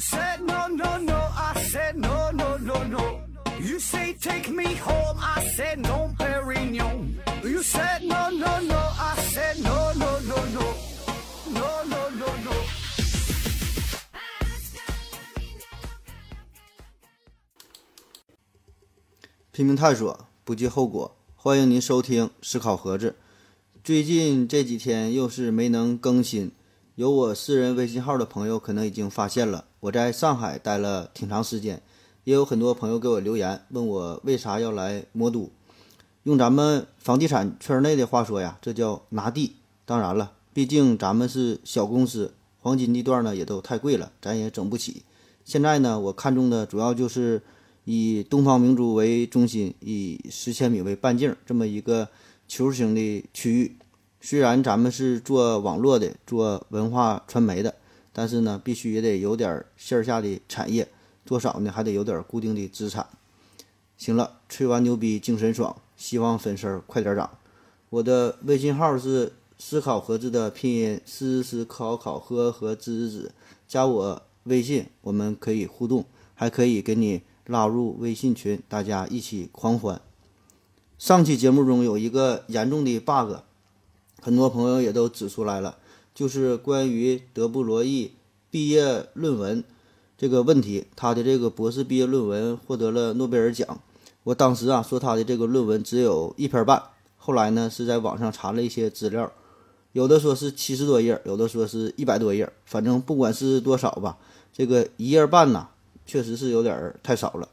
said no no no, I said no no no no. You say take me home, I said no, Perignon. You said no no no, I said no no no no, no no no no. 拼命探索，不计后果。欢迎您收听思考盒子。最近这几天又是没能更新，有我私人微信号的朋友可能已经发现了，我在上海待了挺长时间，也有很多朋友给我留言问我为啥要来魔都。用咱们房地产圈内的话说呀，这叫拿地。当然了，毕竟咱们是小公司，黄金地段呢也都太贵了，咱也整不起。现在呢，我看中的主要就是以东方明珠为中心，以十千米为半径这么一个球形的区域。虽然咱们是做网络的，做文化传媒的，但是呢，必须也得有点线下的产业，多少呢还得有点固定的资产。行了，吹完牛逼精神爽，希望粉丝儿快点涨。我的微信号是思考盒子的拼音思思考考和和子子子，加我微信，我们可以互动，还可以给你拉入微信群，大家一起狂欢。上期节目中有一个严重的 bug，很多朋友也都指出来了，就是关于德布罗意毕业论文这个问题，他的这个博士毕业论文获得了诺贝尔奖。我当时啊说他的这个论文只有一篇半，后来呢是在网上查了一些资料，有的说是七十多页，有的说是一百多页，反正不管是多少吧，这个一页半呐，确实是有点太少了。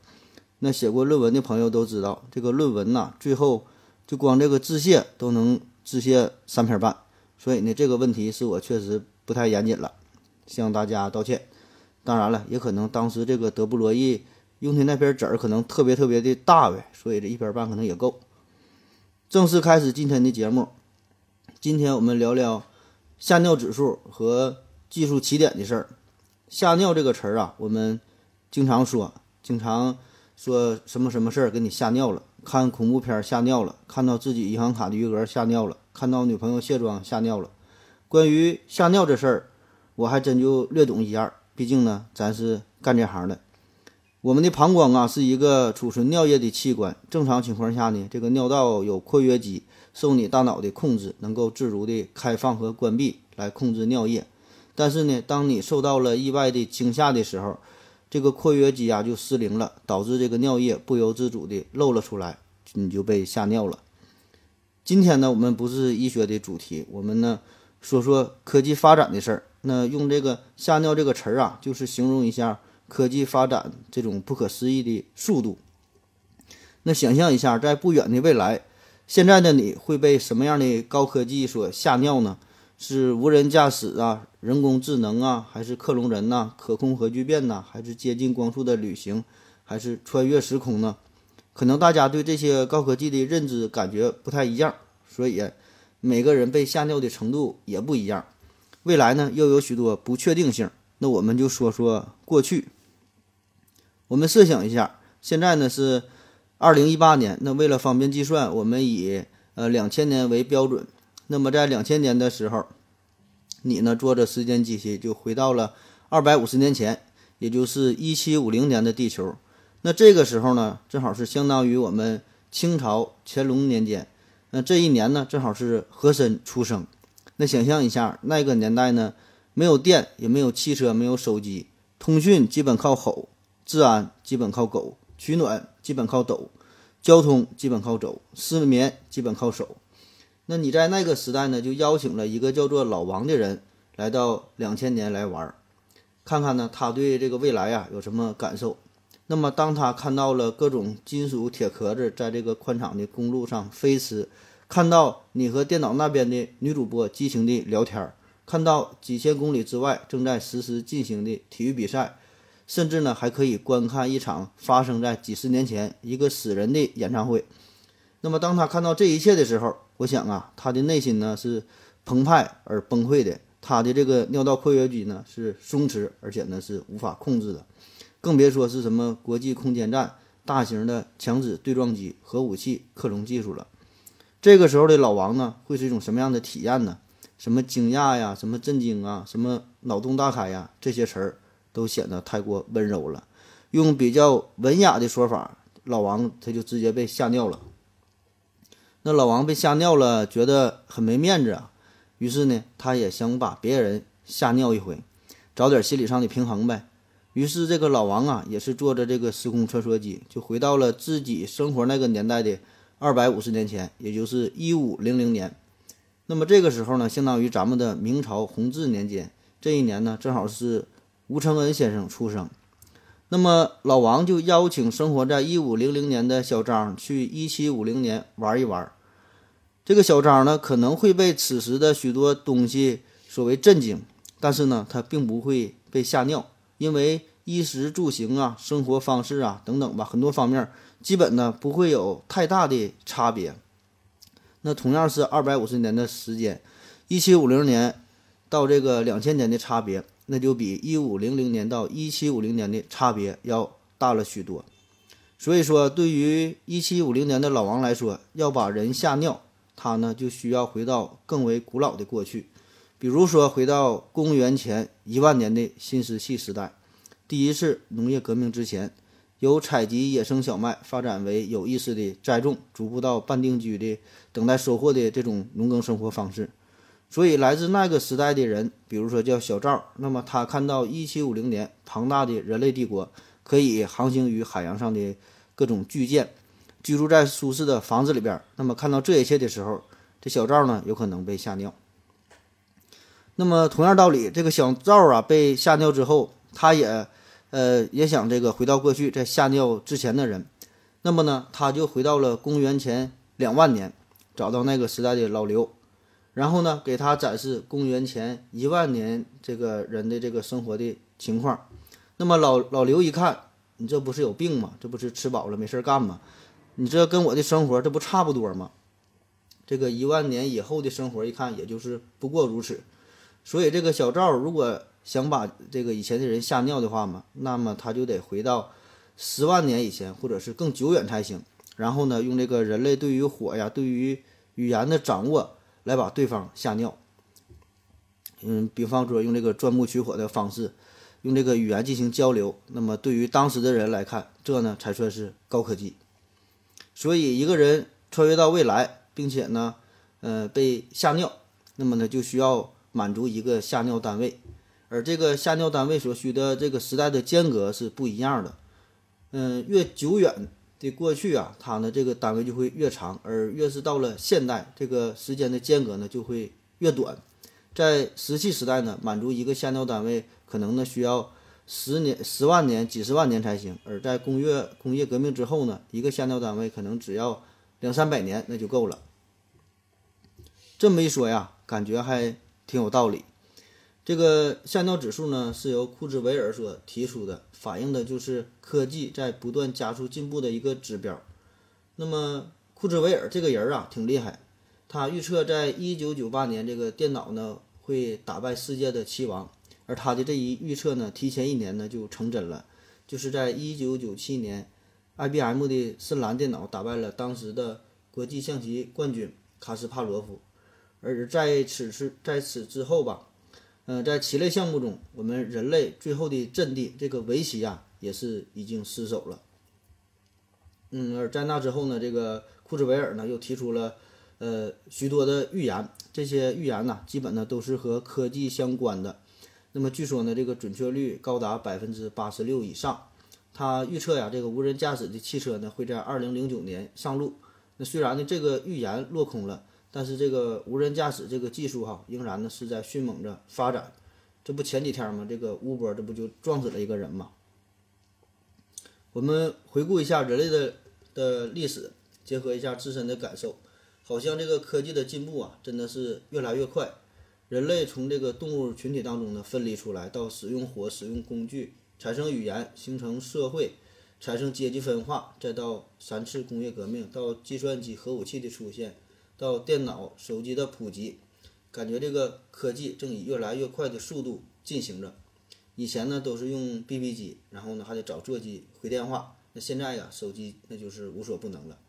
那写过论文的朋友都知道，这个论文呐，最后就光这个致谢都能致谢三篇半，所以呢，这个问题是我确实不太严谨了，向大家道歉。当然了，也可能当时这个德布罗意用的那瓶纸儿可能特别特别的大呗，所以这一瓶半可能也够。正式开始今天的节目，今天我们聊聊吓尿指数和技术起点的事儿。吓尿这个词儿啊，我们经常说，经常说什么什么事儿给你吓尿了，看恐怖片吓尿了，看到自己银行卡的余额吓尿了，看到女朋友卸妆吓尿了。关于吓尿这事儿，我还真就略懂一二，毕竟呢，咱是干这行的。我们的膀胱啊是一个储存尿液的器官，正常情况下呢，这个尿道有括约肌，受你大脑的控制，能够自如的开放和关闭来控制尿液。但是呢，当你受到了意外的惊吓的时候，这个括约肌啊就失灵了，导致这个尿液不由自主的漏了出来，你就被吓尿了。今天呢，我们不是医学的主题，我们呢说说科技发展的事儿。那用这个吓尿这个词儿啊，就是形容一下科技发展这种不可思议的速度。那想象一下，在不远的未来，现在的你会被什么样的高科技所吓尿呢？是无人驾驶啊，人工智能啊，还是克隆人呐、可控核聚变呐，还是接近光速的旅行，还是穿越时空呢？可能大家对这些高科技的认知感觉不太一样，所以每个人被吓尿的程度也不一样。未来呢，又有许多不确定性。那我们就说说过去。我们设想一下，现在呢是二零一八年，那为了方便计算，我们以呃两千年为标准。那么在两千年的时候，你呢坐着时间机器就回到了二百五十年前，也就是一七五零年的地球。那这个时候呢，正好是相当于我们清朝乾隆年间。那这一年呢，正好是和珅出生。那想象一下，那个年代呢，没有电，也没有汽车，没有手机，通讯基本靠吼，治安基本靠狗，取暖基本靠抖，交通基本靠走，失眠基本靠手。那你在那个时代呢，就邀请了一个叫做老王的人来到两千年来玩，看看呢他对这个未来啊有什么感受。那么当他看到了各种金属铁壳子在这个宽敞的公路上飞驰，看到你和电脑那边的女主播激情的聊天儿，看到几千公里之外正在实时进行的体育比赛，甚至呢还可以观看一场发生在几十年前一个死人的演唱会。那么当他看到这一切的时候，我想啊，他的内心呢是澎湃而崩溃的，他的这个尿道括约肌呢是松弛，而且呢是无法控制的，更别说是什么国际空间站、大型的强子对撞机、核武器、克隆技术了。这个时候的老王呢，会是一种什么样的体验呢？什么惊讶呀，什么震惊啊，什么脑洞大开呀，这些词儿都显得太过温柔了。用比较文雅的说法，老王他就直接被吓尿了。那老王被吓尿了，觉得很没面子啊，于是呢，他也想把别人吓尿一回，找点心理上的平衡呗。于是这个老王啊，也是坐着这个时空穿梭机，就回到了自己生活那个年代的二百五十年前，也就是一五零零年。那么这个时候呢，相当于咱们的明朝弘治年间。这一年呢，正好是吴承恩先生出生。那么老王就邀请生活在一五零零年的小张去一七五零年玩一玩。这个小张呢，可能会被此时的许多东西所为震惊，但是呢，他并不会被吓尿，因为衣食住行啊、生活方式啊等等吧，很多方面基本呢不会有太大的差别。那同样是二百五十年的时间，一七五零年到这个两千年的差别，那就比一五零零年到一七五零年的差别要大了许多。所以说，对于一七五零年的老王来说，要把人吓尿，他呢就需要回到更为古老的过去，比如说回到公元前一万年的新石器时代，第一次农业革命之前。由采集野生小麦发展为有意识的栽种，逐步到半定居的等待收获的这种农耕生活方式。所以，来自那个时代的人，比如说叫小赵，那么他看到1750年庞大的人类帝国可以航行于海洋上的各种巨舰，居住在舒适的房子里边。那么看到这一切的时候，这小赵呢有可能被吓尿。那么同样道理，这个小赵啊被吓尿之后，他也。呃，也想这个回到过去，在吓尿之前的人，那么呢，他就回到了公元前两万年，找到那个时代的老刘，然后呢，给他展示公元前一万年这个人的这个生活的情况。那么老老刘一看，你这不是有病吗？这不是吃饱了没事干吗？你这跟我的生活这不差不多吗？这个一万年以后的生活，一看也就是不过如此。所以这个小赵如果。想把这个以前的人吓尿的话嘛，那么他就得回到十万年以前，或者是更久远才行。然后呢，用这个人类对于火呀、对于语言的掌握来把对方吓尿。嗯，比方说用这个钻木取火的方式，用这个语言进行交流。那么对于当时的人来看，这呢才算是高科技。所以一个人穿越到未来，并且呢，呃，被吓尿，那么呢就需要满足一个下尿单位。而这个下尿单位所需的这个时代的间隔是不一样的，嗯，越久远的过去啊，它呢这个单位就会越长，而越是到了现代，这个时间的间隔呢就会越短。在石器时代呢，满足一个下尿单位可能呢需要十年、十万年、几十万年才行；而在工业工业革命之后呢，一个下尿单位可能只要两三百年那就够了。这么一说呀，感觉还挺有道理。这个下尿指数呢，是由库兹韦尔所提出的，反映的就是科技在不断加速进步的一个指标。那么库兹韦尔这个人啊，挺厉害，他预测在一九九八年，这个电脑呢会打败世界的棋王，而他的这一预测呢，提前一年呢就成真了，就是在一九九七年，IBM 的深蓝电脑打败了当时的国际象棋冠军卡斯帕罗夫，而在此次在此之后吧。嗯，在棋类项目中，我们人类最后的阵地这个围棋啊，也是已经失守了。嗯，而在那之后呢，这个库兹韦尔呢又提出了呃许多的预言，这些预言呢基本呢都是和科技相关的。那么据说呢，这个准确率高达百分之八十六以上。他预测呀，这个无人驾驶的汽车呢会在二零零九年上路。那虽然呢这个预言落空了。但是这个无人驾驶这个技术哈，仍然呢是在迅猛着发展。这不前几天嘛，这个乌波这不就撞死了一个人嘛？我们回顾一下人类的的历史，结合一下自身的感受，好像这个科技的进步啊，真的是越来越快。人类从这个动物群体当中呢分离出来，到使用火、使用工具、产生语言、形成社会、产生阶级分化，再到三次工业革命，到计算机、核武器的出现。到电脑、手机的普及，感觉这个科技正以越来越快的速度进行着。以前呢都是用 BB 机，然后呢还得找座机回电话。那现在呀，手机那就是无所不能了。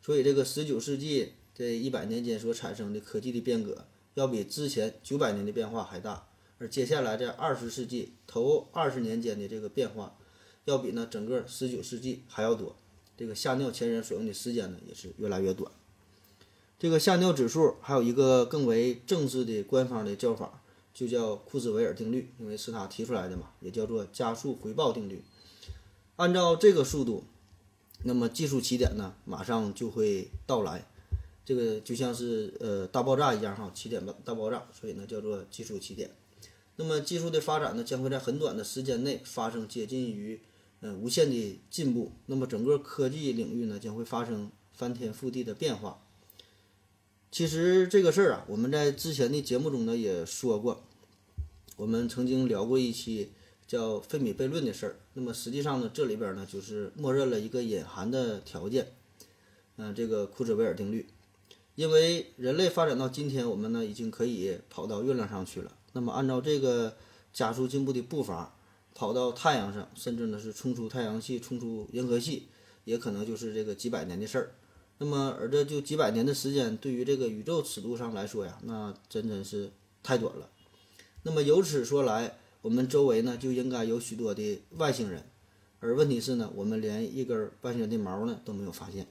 所以这个十九世纪这一百年间所产生的科技的变革，要比之前九百年的变化还大。而接下来这二十世纪头二十年间的这个变化，要比呢整个十九世纪还要多。这个吓尿前人所用的时间呢，也是越来越短。这个吓尿指数还有一个更为正式的官方的叫法，就叫库兹韦尔定律，因为是他提出来的嘛，也叫做加速回报定律。按照这个速度，那么技术起点呢，马上就会到来。这个就像是呃大爆炸一样哈，起点吧大爆炸，所以呢叫做技术起点。那么技术的发展呢，将会在很短的时间内发生接近于呃无限的进步。那么整个科技领域呢，将会发生翻天覆地的变化。其实这个事儿啊，我们在之前的节目中呢也说过，我们曾经聊过一期叫费米悖论的事儿。那么实际上呢，这里边呢就是默认了一个隐含的条件，嗯，这个库兹韦尔定律。因为人类发展到今天，我们呢已经可以跑到月亮上去了。那么按照这个加速进步的步伐，跑到太阳上，甚至呢是冲出太阳系、冲出银河系，也可能就是这个几百年的事儿。那么，而这就几百年的时间，对于这个宇宙尺度上来说呀，那真真是太短了。那么由此说来，我们周围呢就应该有许多的外星人，而问题是呢，我们连一根外星人的毛呢都没有发现。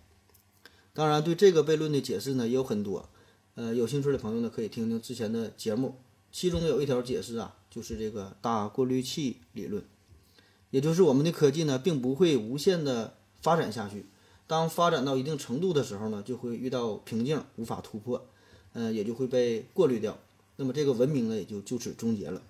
当然，对这个悖论的解释呢也有很多，呃，有兴趣的朋友呢可以听听之前的节目，其中有一条解释啊，就是这个大过滤器理论，也就是我们的科技呢并不会无限的发展下去。当发展到一定程度的时候呢，就会遇到瓶颈，无法突破，嗯，也就会被过滤掉。那么这个文明呢，也就就此终结了。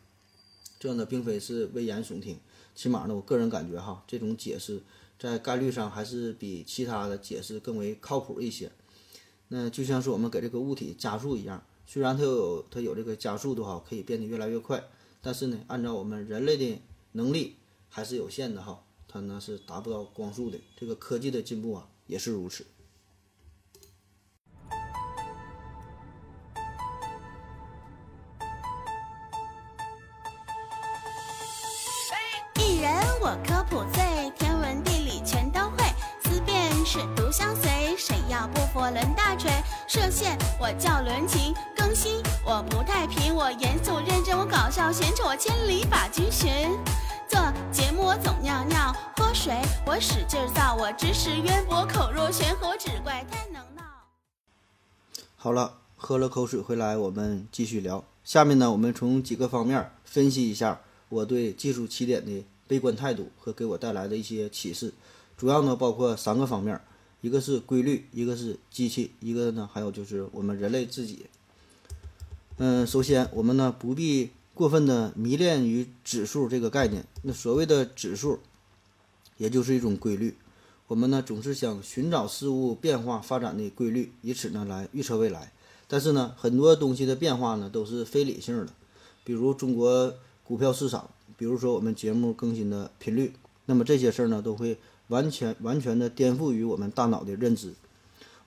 这呢，并非是危言耸听，起码呢，我个人感觉哈，这种解释在概率上还是比其他的解释更为靠谱一些。那就像是我们给这个物体加速一样，虽然它有它有这个加速度哈，可以变得越来越快，但是呢，按照我们人类的能力还是有限的哈。它呢是达不到光速的，这个科技的进步啊也是如此。一人我科普最，天文地理全都会，思辨是独相随，谁要不服抡大锤。射线我叫伦琴，更新我不太平，我严肃认真，我搞笑闲扯，我千里把君寻。节目我总尿尿，喝水我使劲造，我知识渊博，口若悬河，只怪太能闹。好了，喝了口水回来，我们继续聊。下面呢，我们从几个方面分析一下我对技术起点的悲观态度和给我带来的一些启示。主要呢包括三个方面，一个是规律，一个是机器，一个呢还有就是我们人类自己。嗯，首先我们呢不必。过分的迷恋于指数这个概念，那所谓的指数，也就是一种规律。我们呢总是想寻找事物变化发展的规律，以此呢来预测未来。但是呢，很多东西的变化呢都是非理性的，比如中国股票市场，比如说我们节目更新的频率，那么这些事儿呢都会完全完全的颠覆于我们大脑的认知。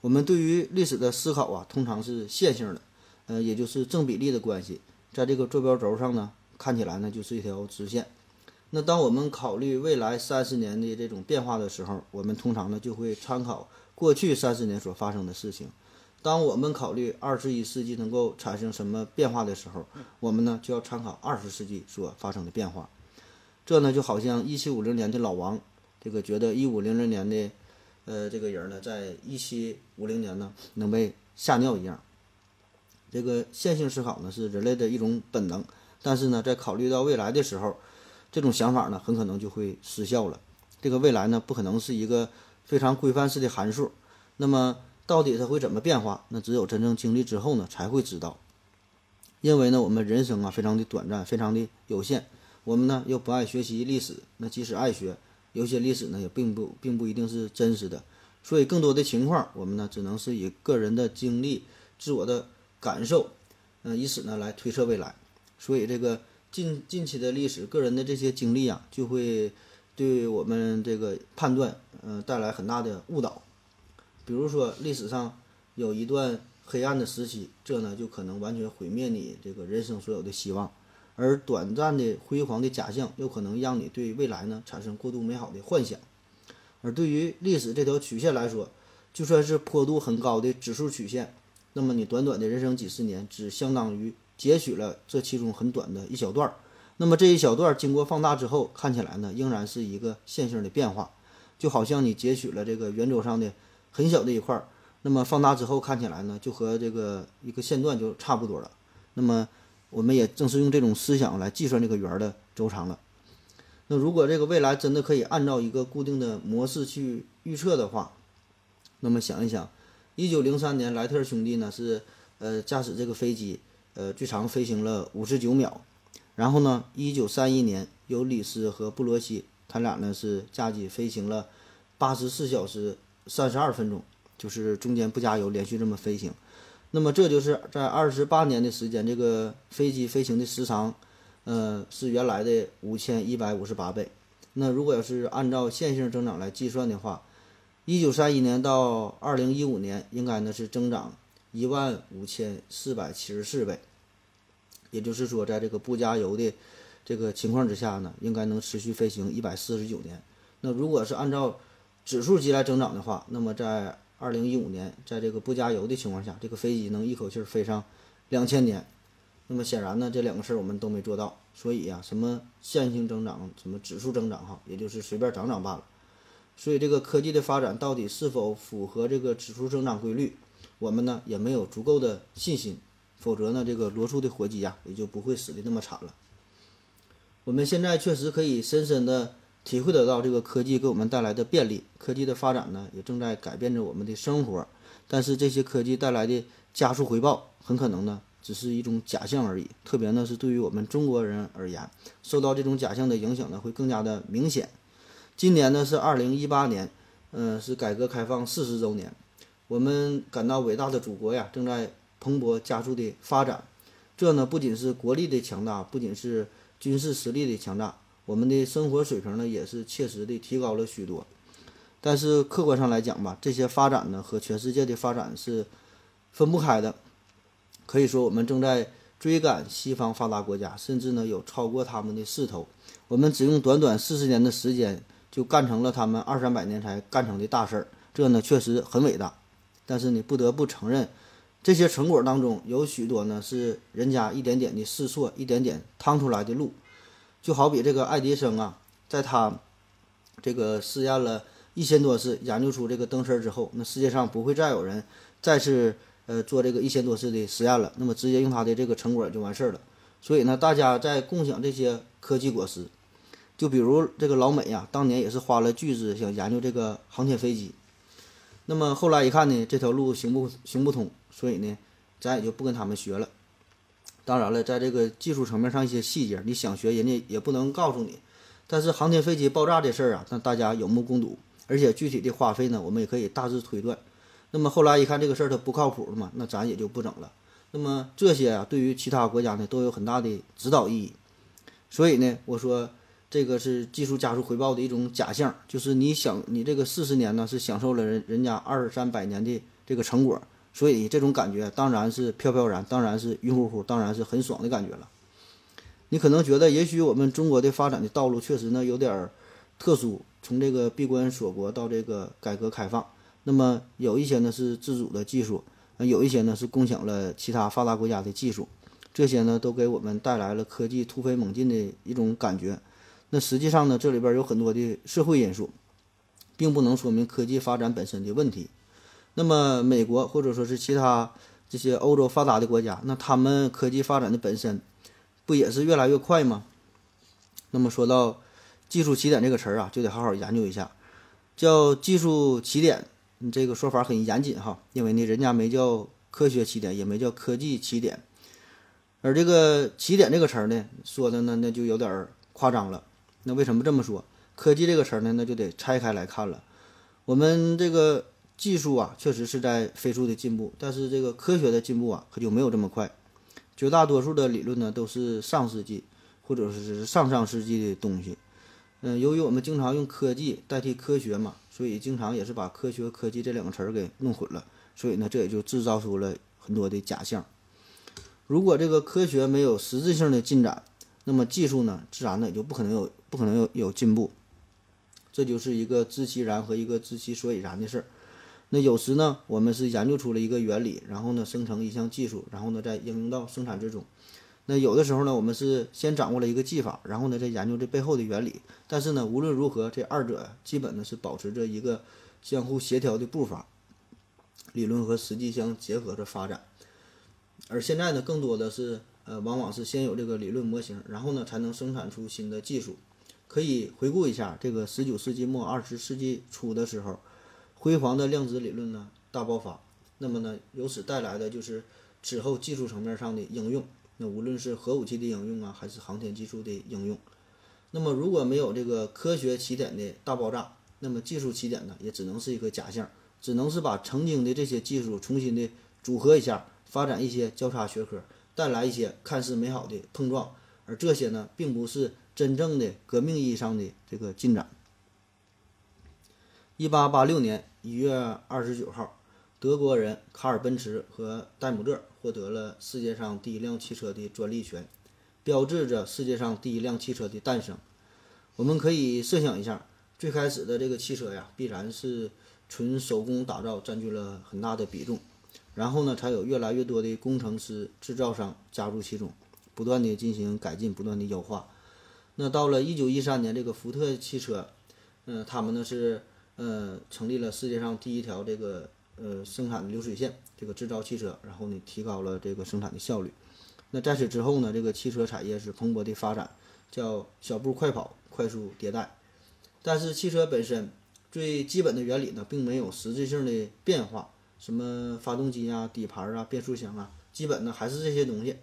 我们对于历史的思考啊，通常是线性的，呃，也就是正比例的关系。在这个坐标轴上呢，看起来呢就是一条直线。那当我们考虑未来三十年的这种变化的时候，我们通常呢就会参考过去三十年所发生的事情。当我们考虑二十一世纪能够产生什么变化的时候，我们呢就要参考二十世纪所发生的变化。这呢就好像一七五零年的老王，这个觉得一五零零年的，呃，这个人呢，在一七五零年呢能被吓尿一样。这个线性思考呢是人类的一种本能，但是呢，在考虑到未来的时候，这种想法呢很可能就会失效了。这个未来呢不可能是一个非常规范式的函数，那么到底它会怎么变化？那只有真正经历之后呢才会知道。因为呢我们人生啊非常的短暂，非常的有限，我们呢又不爱学习历史，那即使爱学，有些历史呢也并不并不一定是真实的，所以更多的情况我们呢只能是以个人的经历、自我的。感受，嗯，以此呢来推测未来，所以这个近近期的历史，个人的这些经历啊，就会对我们这个判断，嗯，带来很大的误导。比如说历史上有一段黑暗的时期，这呢就可能完全毁灭你这个人生所有的希望；而短暂的辉煌的假象，又可能让你对未来呢产生过度美好的幻想。而对于历史这条曲线来说，就算是坡度很高的指数曲线。那么你短短的人生几十年，只相当于截取了这其中很短的一小段儿。那么这一小段经过放大之后，看起来呢，仍然是一个线性的变化，就好像你截取了这个圆周上的很小的一块儿，那么放大之后看起来呢，就和这个一个线段就差不多了。那么我们也正是用这种思想来计算这个圆的周长了。那如果这个未来真的可以按照一个固定的模式去预测的话，那么想一想，一九零三年莱特兄弟呢是呃驾驶这个飞机呃最长飞行了五十九秒。然后呢，一九三一年，由李斯和布罗西，他俩呢是驾机飞行了八十四小时三十二分钟，就是中间不加油，连续这么飞行。那么这就是在二十八年的时间，这个飞机飞行的时长，呃，是原来的五千一百五十八倍。那如果要是按照线性增长来计算的话，一九三一年到二零一五年，应该呢是增长一万五千四百七十四倍。也就是说，在这个不加油的这个情况之下呢，应该能持续飞行一百四十九年。那如果是按照指数级来增长的话，那么在二零一五年，在这个不加油的情况下，这个飞机能一口气飞上两千年。那么显然呢，这两个事儿我们都没做到。所以呀，什么线性增长，什么指数增长，哈，也就是随便涨涨罢了。所以这个科技的发展到底是否符合这个指数增长规律，我们呢也没有足够的信心。否则呢，这个罗素的活鸡呀，也就不会死的那么惨了。我们现在确实可以深深的体会得到这个科技给我们带来的便利，科技的发展呢，也正在改变着我们的生活。但是这些科技带来的加速回报，很可能呢，只是一种假象而已。特别呢，是对于我们中国人而言，受到这种假象的影响呢，会更加的明显。今年呢是二零一八年，嗯，是改革开放四十周年，我们感到伟大的祖国呀，正在。蓬勃加速的发展，这呢不仅是国力的强大，不仅是军事实力的强大，我们的生活水平呢也是切实的提高了许多。但是客观上来讲吧，这些发展呢和全世界的发展是分不开的。可以说，我们正在追赶西方发达国家，甚至呢有超过他们的势头。我们只用短短四十年的时间，就干成了他们二三百年才干成的大事儿，这呢确实很伟大。但是你不得不承认。这些成果当中有许多呢，是人家一点点的试错，一点点趟出来的路。就好比这个爱迪生啊，在他这个试验了一千多次，研究出这个灯丝之后，那世界上不会再有人再次呃做这个一千多次的实验了，那么直接用他的这个成果就完事儿了。所以呢，大家在共享这些科技果实。就比如这个老美呀，当年也是花了巨资想研究这个航天飞机，那么后来一看呢，这条路行不行不通。所以呢，咱也就不跟他们学了。当然了，在这个技术层面上一些细节，你想学，人家也不能告诉你。但是航天飞机爆炸这事儿啊，那大家有目共睹，而且具体的花费呢，我们也可以大致推断。那么后来一看这个事儿它不靠谱了嘛，那咱也就不整了。那么这些啊，对于其他国家呢，都有很大的指导意义。所以呢，我说这个是技术加速回报的一种假象，就是你想你这个四十年呢，是享受了人人家二三百年的这个成果。所以这种感觉当然是飘飘然，当然是晕乎乎，当然是很爽的感觉了。你可能觉得，也许我们中国的发展的道路确实呢有点特殊，从这个闭关锁国到这个改革开放，那么有一些呢是自主的技术，有一些呢是共享了其他发达国家的技术，这些呢都给我们带来了科技突飞猛进的一种感觉。那实际上呢，这里边有很多的社会因素，并不能说明科技发展本身的问题。那么，美国或者说是其他这些欧洲发达的国家，那他们科技发展的本身不也是越来越快吗？那么说到技术起点这个词儿啊，就得好好研究一下，叫技术起点，你这个说法很严谨哈，因为呢，人家没叫科学起点，也没叫科技起点，而这个起点这个词儿呢，说的呢，那就有点夸张了。那为什么这么说？科技这个词儿呢，那就得拆开来看了，我们这个。技术啊，确实是在飞速的进步，但是这个科学的进步啊，可就没有这么快。绝大多数的理论呢，都是上世纪或者是上上世纪的东西。嗯，由于我们经常用科技代替科学嘛，所以经常也是把科学、科技这两个词儿给弄混了。所以呢，这也就制造出了很多的假象。如果这个科学没有实质性的进展，那么技术呢，自然呢也就不可能有不可能有有进步。这就是一个知其然和一个知其所以然的事儿。那有时呢，我们是研究出了一个原理，然后呢，生成一项技术，然后呢，再应用到生产之中。那有的时候呢，我们是先掌握了一个技法，然后呢再研究这背后的原理。但是呢，无论如何，这二者基本呢是保持着一个相互协调的步伐，理论和实际相结合着发展。而现在呢，更多的是呃，往往是先有这个理论模型，然后呢才能生产出新的技术。可以回顾一下这个十九世纪末二十世纪初的时候，辉煌的量子理论呢大爆发。那么呢，由此带来的就是之后技术层面上的应用。那无论是核武器的应用啊，还是航天技术的应用，那么如果没有这个科学起点的大爆炸，那么技术起点呢，也只能是一个假象，只能是把曾经的这些技术重新的组合一下，发展一些交叉学科，带来一些看似美好的碰撞，而这些呢，并不是真正的革命意义上的这个进展。一八八六年一月二十九号。德国人卡尔·奔驰和戴姆勒获得了世界上第一辆汽车的专利权，标志着世界上第一辆汽车的诞生。我们可以设想一下，最开始的这个汽车呀，必然是纯手工打造，占据了很大的比重。然后呢，才有越来越多的工程师、制造商加入其中，不断的进行改进，不断的优化。那到了一九一三年，这个福特汽车，嗯，他们呢是呃成立了世界上第一条这个。呃，生产的流水线，这个制造汽车，然后呢，提高了这个生产的效率。那在此之后呢，这个汽车产业是蓬勃的发展，叫小步快跑，快速迭代。但是汽车本身最基本的原理呢，并没有实质性的变化，什么发动机啊、底盘啊、变速箱啊，基本呢还是这些东西。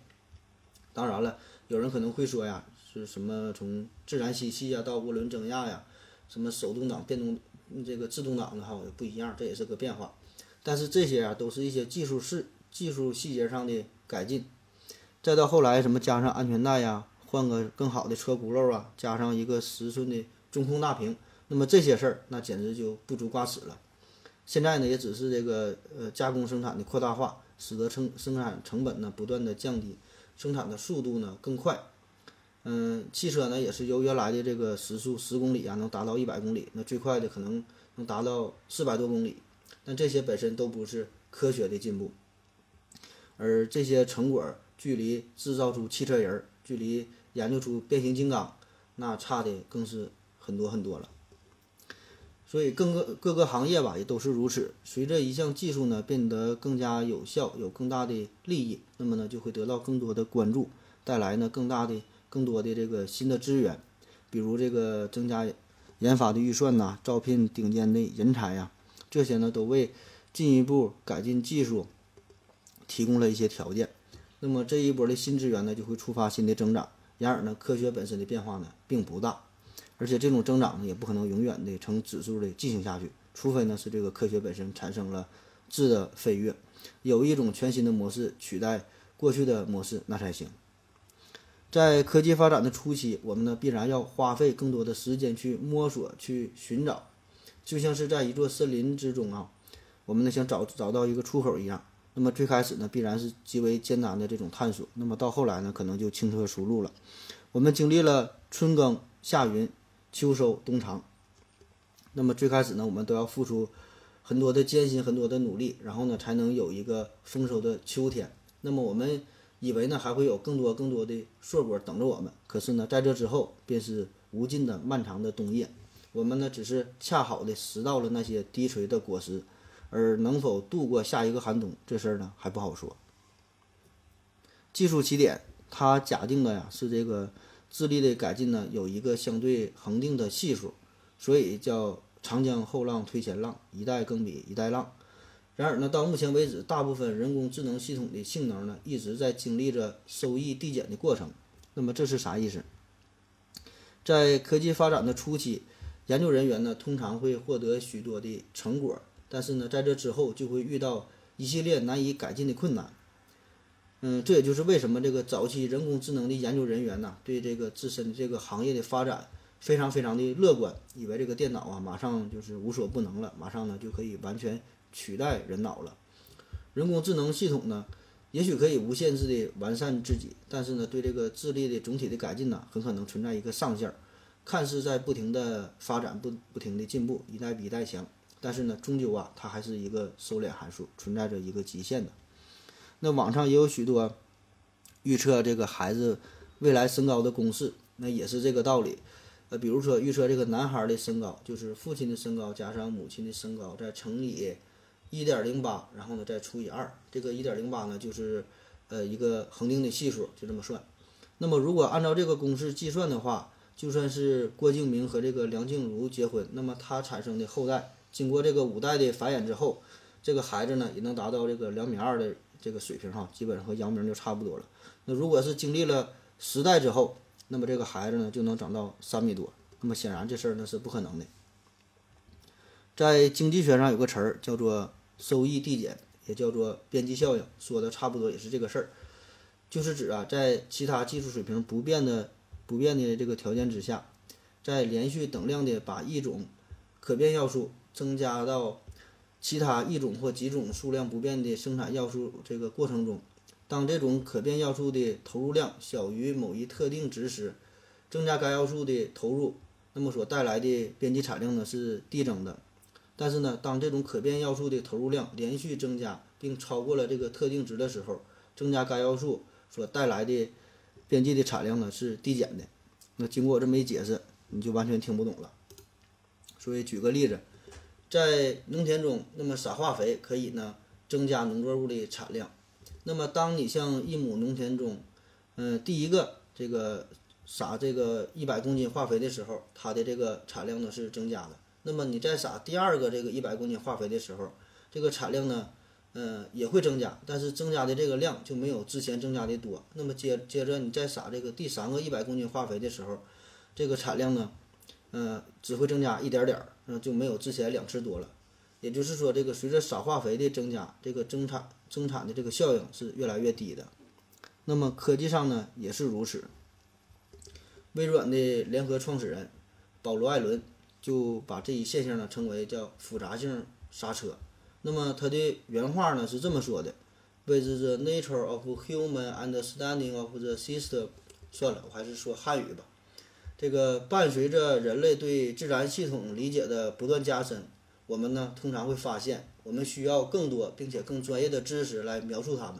当然了，有人可能会说呀，是什么从自然吸气啊到涡轮增压呀，什么手动挡、电动这个自动挡的哈不一样，这也是个变化。但是这些啊，都是一些技术是技术细节上的改进，再到后来什么加上安全带呀，换个更好的车轱辘啊，加上一个十寸的中控大屏，那么这些事儿那简直就不足挂齿了。现在呢，也只是这个呃加工生产的扩大化，使得成生产成本呢不断的降低，生产的速度呢更快。嗯，汽车呢也是由原来的这个时速十公里啊，能达到一百公里，那最快的可能能达到四百多公里。但这些本身都不是科学的进步，而这些成果距离制造出汽车人儿，距离研究出变形金刚，那差的更是很多很多了。所以各个各个行业吧也都是如此。随着一项技术呢变得更加有效，有更大的利益，那么呢就会得到更多的关注，带来呢更大的、更多的这个新的资源，比如这个增加研发的预算呐，招聘顶尖的人才呀。这些呢，都为进一步改进技术提供了一些条件。那么这一波的新资源呢，就会触发新的增长。然而呢，科学本身的变化呢，并不大，而且这种增长呢，也不可能永远的呈指数的进行下去，除非呢是这个科学本身产生了质的飞跃，有一种全新的模式取代过去的模式，那才行。在科技发展的初期，我们呢必然要花费更多的时间去摸索、去寻找。就像是在一座森林之中啊，我们呢想找找到一个出口一样。那么最开始呢，必然是极为艰难的这种探索。那么到后来呢，可能就轻车熟路了。我们经历了春耕、夏耘、秋收、冬藏。那么最开始呢，我们都要付出很多的艰辛、很多的努力，然后呢，才能有一个丰收的秋天。那么我们以为呢，还会有更多更多的硕果等着我们。可是呢，在这之后，便是无尽的漫长的冬夜。我们呢，只是恰好的拾到了那些低垂的果实，而能否度过下一个寒冬，这事儿呢还不好说。技术起点，它假定的呀是这个智力的改进呢有一个相对恒定的系数，所以叫长江后浪推前浪，一代更比一代浪。然而呢，到目前为止，大部分人工智能系统的性能呢一直在经历着收益递减的过程。那么这是啥意思？在科技发展的初期。研究人员呢，通常会获得许多的成果，但是呢，在这之后就会遇到一系列难以改进的困难。嗯，这也就是为什么这个早期人工智能的研究人员呢，对这个自身这个行业的发展非常非常的乐观，以为这个电脑啊，马上就是无所不能了，马上呢就可以完全取代人脑了。人工智能系统呢，也许可以无限制的完善自己，但是呢，对这个智力的总体的改进呢，很可能存在一个上限儿。看似在不停的发展，不不停的进步，一代比一代强，但是呢，终究啊，它还是一个收敛函数，存在着一个极限的。那网上也有许多预测这个孩子未来身高的公式，那也是这个道理。呃，比如说预测这个男孩的身高，就是父亲的身高加上母亲的身高，再乘以一点零八，然后呢再除以二。这个一点零八呢，就是呃一个恒定的系数，就这么算。那么如果按照这个公式计算的话，就算是郭敬明和这个梁静茹结婚，那么他产生的后代，经过这个五代的繁衍之后，这个孩子呢也能达到这个两米二的这个水平哈，基本上和姚明就差不多了。那如果是经历了十代之后，那么这个孩子呢就能长到三米多。那么显然这事儿那是不可能的。在经济学上有个词儿叫做收益递减，也叫做边际效应，说的差不多也是这个事儿，就是指啊在其他技术水平不变的不变的这个条件之下，在连续等量的把一种可变要素增加到其他一种或几种数量不变的生产要素这个过程中，当这种可变要素的投入量小于某一特定值时，增加该要素的投入。那么所带来的边际产量呢是递增的，但是呢，当这种可变要素的投入量连续增加并超过了这个特定值的时候，增加该要素所带来的边际的产量呢是递减的。那经过我这么一解释，你就完全听不懂了。所以举个例子，在农田中，那么撒化肥可以呢增加农作物的产量。那么当你向一亩农田中，嗯，第一个这个。撒这个一百公斤化肥的时候，它的这个产量呢是增加的。那么你再撒第二个这个一百公斤化肥的时候，这个产量呢，嗯，也会增加，但是增加的这个量就没有之前增加的多。那么接接着你再撒这个第三个一百公斤化肥的时候，这个产量呢，嗯，只会增加一点点儿，那就没有之前两次多了。也就是说，这个随着少化肥的增加，这个增产增产的这个效应是越来越低的。那么科技上呢也是如此。微软的联合创始人保罗·艾伦就把这一现象呢称为叫复杂性刹车。那么他的原话呢是这么说的：“With the nature of human understanding of the system，算了，我还是说汉语吧。这个伴随着人类对自然系统理解的不断加深，我们呢通常会发现，我们需要更多并且更专业的知识来描述它们。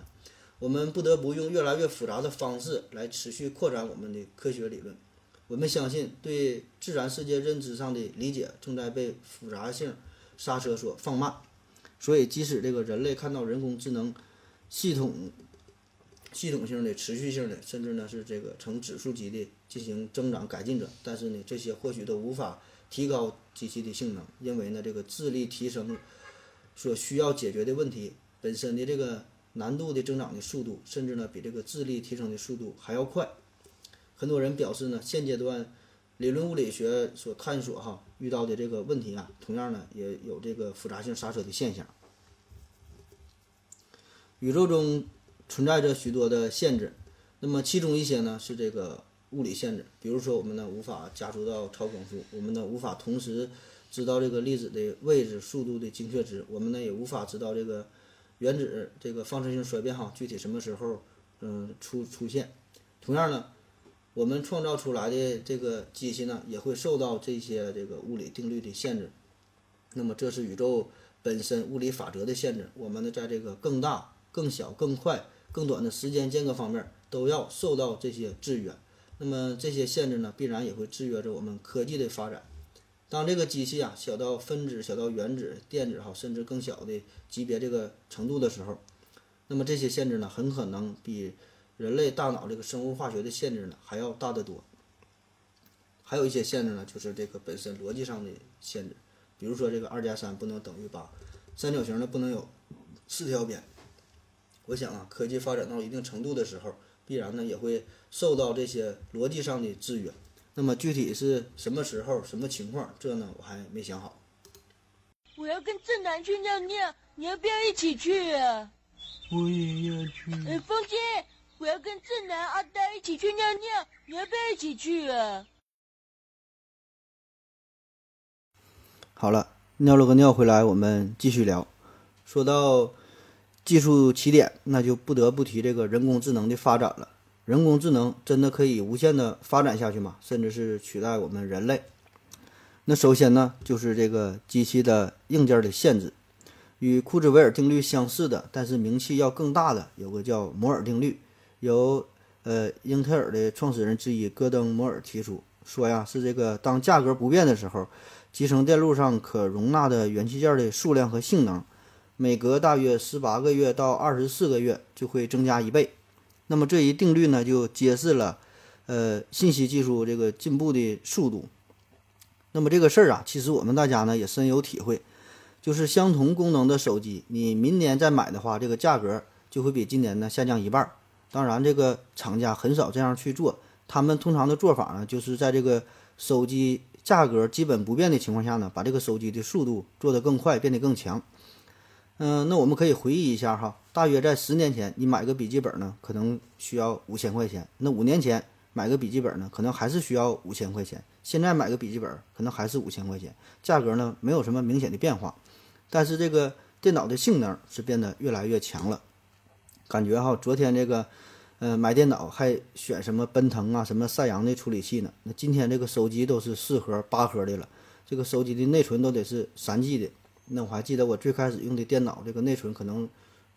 我们不得不用越来越复杂的方式来持续扩展我们的科学理论。我们相信，对自然世界认知上的理解正在被复杂性刹车所放慢。所以，即使这个人类看到人工智能系统系统性的、持续性的，甚至呢是这个呈指数级的进行增长改进者，但是呢，这些或许都无法提高机器的性能，因为呢，这个智力提升所需要解决的问题本身的这个。难度的增长的速度，甚至呢比这个智力提升的速度还要快。很多人表示呢，现阶段理论物理学所探索哈遇到的这个问题啊，同样呢也有这个复杂性刹车的现象。宇宙中存在着许多的限制，那么其中一些呢是这个物理限制，比如说我们呢无法加速到超光速，我们呢无法同时知道这个粒子的位置、速度的精确值，我们呢也无法知道这个。原子这个放射性衰变哈，具体什么时候嗯出出现？同样呢，我们创造出来的这个机器呢，也会受到这些这个物理定律的限制。那么这是宇宙本身物理法则的限制。我们呢，在这个更大、更小、更快、更短的时间间隔方面，都要受到这些制约。那么这些限制呢，必然也会制约着我们科技的发展。当这个机器啊小到分子、小到原子、电子哈，甚至更小的级别这个程度的时候，那么这些限制呢，很可能比人类大脑这个生物化学的限制呢还要大得多。还有一些限制呢，就是这个本身逻辑上的限制，比如说这个二加三不能等于八，三角形呢不能有四条边。我想啊，科技发展到一定程度的时候，必然呢也会受到这些逻辑上的制约。那么具体是什么时候、什么情况？这呢我还没想好。我要跟正南去尿尿，你要不要一起去啊？我也要去。哎，风姐，我要跟正南、阿呆一起去尿尿，你要不要一起去啊？好了，尿了个尿回来，我们继续聊。说到技术起点，那就不得不提这个人工智能的发展了。人工智能真的可以无限的发展下去吗？甚至是取代我们人类？那首先呢，就是这个机器的硬件的限制。与库兹韦尔定律相似的，但是名气要更大的，有个叫摩尔定律，由呃英特尔的创始人之一戈登摩尔提出，说呀是这个当价格不变的时候，集成电路上可容纳的元器件的数量和性能，每隔大约十八个月到二十四个月就会增加一倍。那么这一定律呢，就揭示了呃信息技术这个进步的速度。那么这个事儿啊，其实我们大家呢也深有体会，就是相同功能的手机，你明年再买的话，这个价格就会比今年呢下降一半。当然，这个厂家很少这样去做，他们通常的做法呢，就是在这个手机价格基本不变的情况下呢，把这个手机的速度做得更快，变得更强。嗯，那我们可以回忆一下哈，大约在十年前，你买个笔记本呢，可能需要五千块钱；那五年前买个笔记本呢，可能还是需要五千块钱。现在买个笔记本可能还是五千块钱，价格呢没有什么明显的变化，但是这个电脑的性能是变得越来越强了。感觉哈，昨天这个，呃，买电脑还选什么奔腾啊、什么赛扬的处理器呢？那今天这个手机都是四核、八核的了，这个手机的内存都得是三 G 的。那我还记得我最开始用的电脑，这个内存可能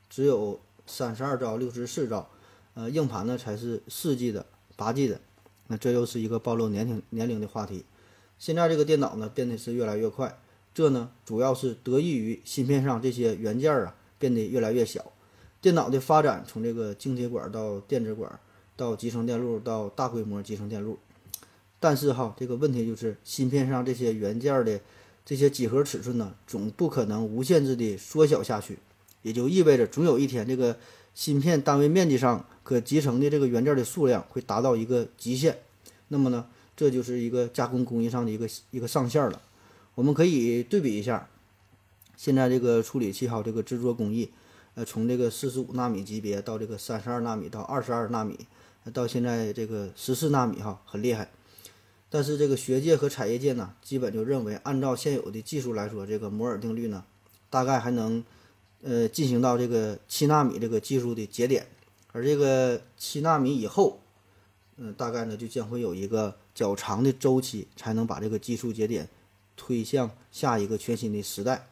只有三十二兆、六十四兆，呃，硬盘呢才是四 G 的、八 G 的。那这又是一个暴露年龄年龄的话题。现在这个电脑呢变得是越来越快，这呢主要是得益于芯片上这些元件啊变得越来越小。电脑的发展从这个晶体管到电子管，到集成电路，到大规模集成电路。但是哈，这个问题就是芯片上这些元件的这些几何尺寸呢，总不可能无限制的缩小下去，也就意味着总有一天这个芯片单位面积上可集成的这个元件的数量会达到一个极限。那么呢，这就是一个加工工艺上的一个一个上限了。我们可以对比一下，现在这个处理器哈，这个制作工艺。呃，从这个四十五纳米级别到这个三十二纳米到二十二纳米，到现在这个十四纳米哈，很厉害。但是这个学界和产业界呢，基本就认为，按照现有的技术来说，这个摩尔定律呢，大概还能呃进行到这个七纳米这个技术的节点，而这个七纳米以后，嗯，大概呢就将会有一个较长的周期，才能把这个技术节点推向下一个全新的时代。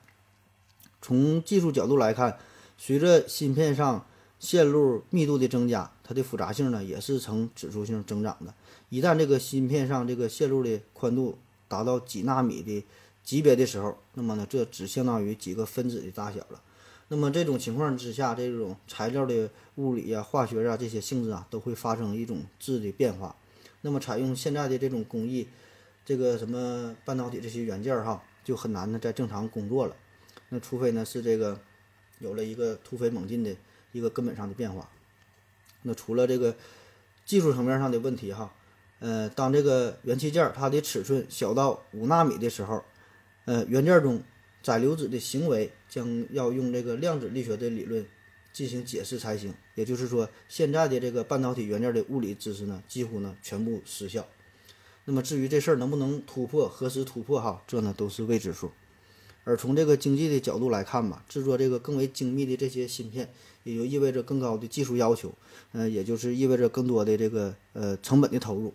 从技术角度来看。随着芯片上线路密度的增加，它的复杂性呢也是呈指数性增长的。一旦这个芯片上这个线路的宽度达到几纳米的级别的时候，那么呢，这只相当于几个分子的大小了。那么这种情况之下，这种材料的物理啊、化学啊这些性质啊，都会发生一种质的变化。那么采用现在的这种工艺，这个什么半导体这些元件哈，就很难呢再正常工作了。那除非呢是这个。有了一个突飞猛进的一个根本上的变化。那除了这个技术层面上的问题哈，呃，当这个元器件它的尺寸小到五纳米的时候，呃，元件中载流子的行为将要用这个量子力学的理论进行解释才行。也就是说，现在的这个半导体元件的物理知识呢，几乎呢全部失效。那么至于这事儿能不能突破，何时突破哈，这呢都是未知数。而从这个经济的角度来看吧，制作这个更为精密的这些芯片，也就意味着更高的技术要求，呃，也就是意味着更多的这个呃成本的投入。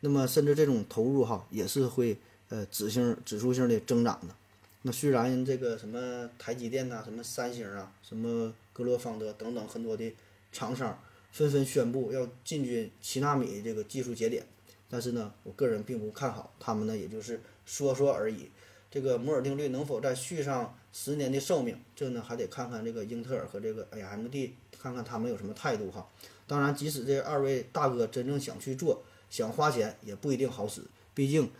那么，甚至这种投入哈，也是会呃指性指数性的增长的。那虽然这个什么台积电呐、什么三星啊、什么格罗方德等等很多的厂商纷纷宣布要进军七纳米这个技术节点，但是呢，我个人并不看好他们呢，也就是说说而已。这个摩尔定律能否再续上十年的寿命？这呢还得看看这个英特尔和这个 AMD，看看他们有什么态度哈。当然，即使这二位大哥真正想去做，想花钱也不一定好使。毕竟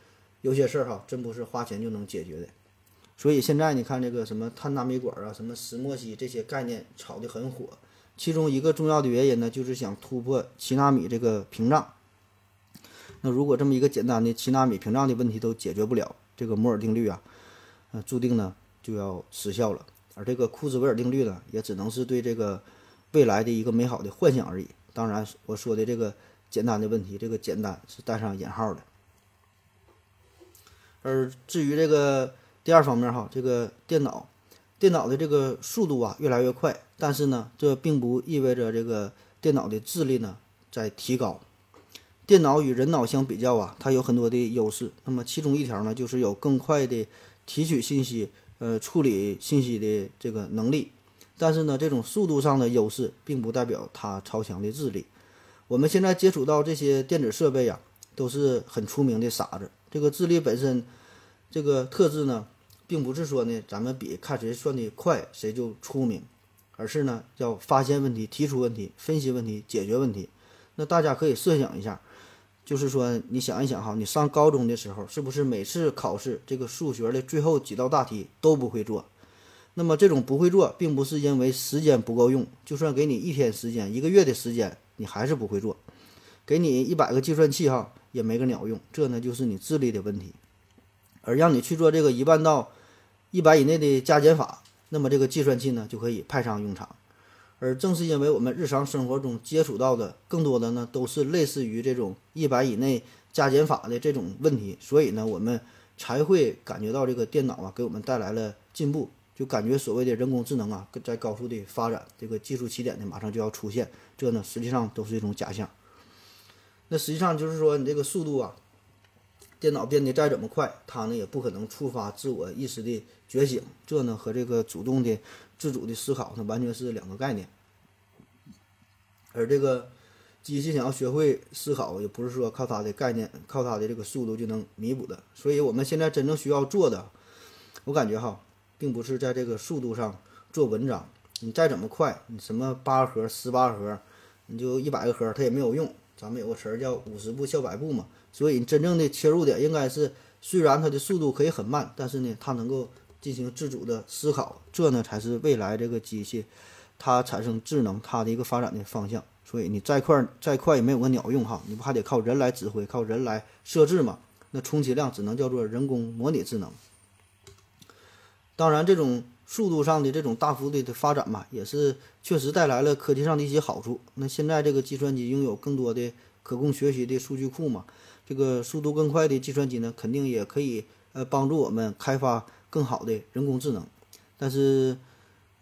有些事儿哈，真不是花钱就能解决的。所以现在你看这个什么碳纳米管啊，什么石墨烯这些概念炒得很火。其中一个重要的原因呢，就是想突破七纳米这个屏障。那如果这么一个简单的七纳米屏障的问题都解决不了，这个摩尔定律啊，呃，注定呢就要失效了。而这个库兹韦尔定律呢，也只能是对这个未来的一个美好的幻想而已。当然，我说的这个简单的问题，这个简单是带上引号的。而至于这个第二方面哈，这个电脑，电脑的这个速度啊越来越快，但是呢，这并不意味着这个电脑的智力呢在提高。电脑与人脑相比较啊，它有很多的优势。那么其中一条呢，就是有更快的提取信息、呃处理信息的这个能力。但是呢，这种速度上的优势并不代表它超强的智力。我们现在接触到这些电子设备呀，都是很出名的傻子。这个智力本身，这个特质呢，并不是说呢，咱们比看谁算的快，谁就出名，而是呢，要发现问题、提出问题、分析问题、解决问题。那大家可以设想一下，就是说，你想一想哈，你上高中的时候，是不是每次考试这个数学的最后几道大题都不会做？那么这种不会做，并不是因为时间不够用，就算给你一天时间、一个月的时间，你还是不会做。给你一百个计算器哈，也没个鸟用。这呢，就是你智力的问题。而让你去做这个一万到一百以内的加减法，那么这个计算器呢，就可以派上用场。而正是因为我们日常生活中接触到的更多的呢，都是类似于这种一百以内加减法的这种问题，所以呢，我们才会感觉到这个电脑啊，给我们带来了进步。就感觉所谓的人工智能啊，在高速的发展，这个技术起点呢马上就要出现，这呢实际上都是一种假象。那实际上就是说，你这个速度啊，电脑变得再怎么快，它呢也不可能触发自我意识的觉醒，这呢和这个主动的、自主的思考呢完全是两个概念。而这个机器想要学会思考，也不是说靠它的概念、靠它的这个速度就能弥补的。所以我们现在真正需要做的，我感觉哈。并不是在这个速度上做文章，你再怎么快，你什么八核、十八核，你就一百个核，它也没有用。咱们有个词儿叫“五十步笑百步”嘛，所以你真正的切入点应该是，虽然它的速度可以很慢，但是呢，它能够进行自主的思考，这呢才是未来这个机器它产生智能它的一个发展的方向。所以你再快再快也没有个鸟用哈，你不还得靠人来指挥、靠人来设置嘛？那充其量只能叫做人工模拟智能。当然，这种速度上的这种大幅度的发展嘛，也是确实带来了科技上的一些好处。那现在这个计算机拥有更多的可供学习的数据库嘛，这个速度更快的计算机呢，肯定也可以呃帮助我们开发更好的人工智能。但是，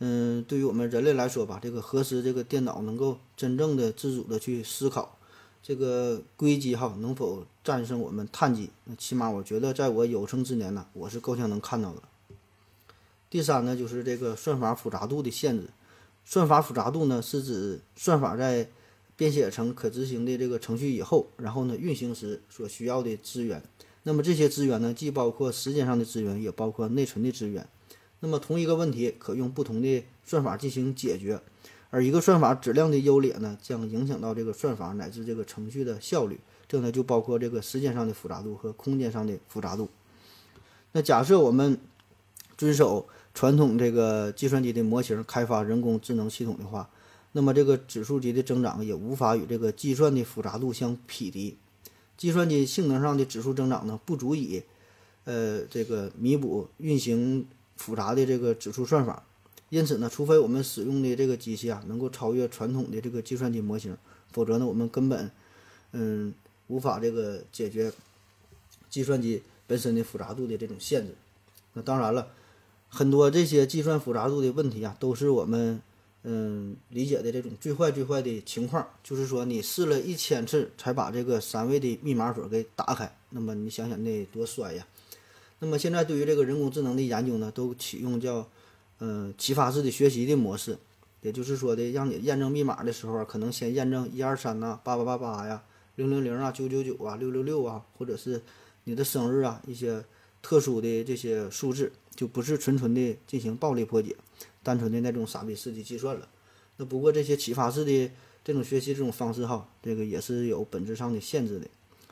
嗯，对于我们人类来说吧，这个何时这个电脑能够真正的自主的去思考，这个硅基哈能否战胜我们碳基？那起码我觉得，在我有生之年呢，我是够呛能看到的。第三呢，就是这个算法复杂度的限制。算法复杂度呢，是指算法在编写成可执行的这个程序以后，然后呢运行时所需要的资源。那么这些资源呢，既包括时间上的资源，也包括内存的资源。那么同一个问题可用不同的算法进行解决，而一个算法质量的优劣呢，将影响到这个算法乃至这个程序的效率。这呢就包括这个时间上的复杂度和空间上的复杂度。那假设我们遵守。传统这个计算机的模型开发人工智能系统的话，那么这个指数级的增长也无法与这个计算的复杂度相匹敌。计算机性能上的指数增长呢，不足以，呃，这个弥补运行复杂的这个指数算法。因此呢，除非我们使用的这个机器啊，能够超越传统的这个计算机模型，否则呢，我们根本，嗯，无法这个解决计算机本身的复杂度的这种限制。那当然了。很多这些计算复杂度的问题啊，都是我们嗯理解的这种最坏最坏的情况，就是说你试了一千次才把这个三位的密码锁给打开，那么你想想那多衰呀！那么现在对于这个人工智能的研究呢，都启用叫嗯启发式的学习的模式，也就是说的让你验证密码的时候，可能先验证一二三呐、八八八八呀、零零零啊、九九九啊、六六六啊，或者是你的生日啊一些特殊的这些数字。就不是纯纯的进行暴力破解，单纯的那种傻逼式的计算了。那不过这些启发式的这种学习这种方式哈，这个也是有本质上的限制的。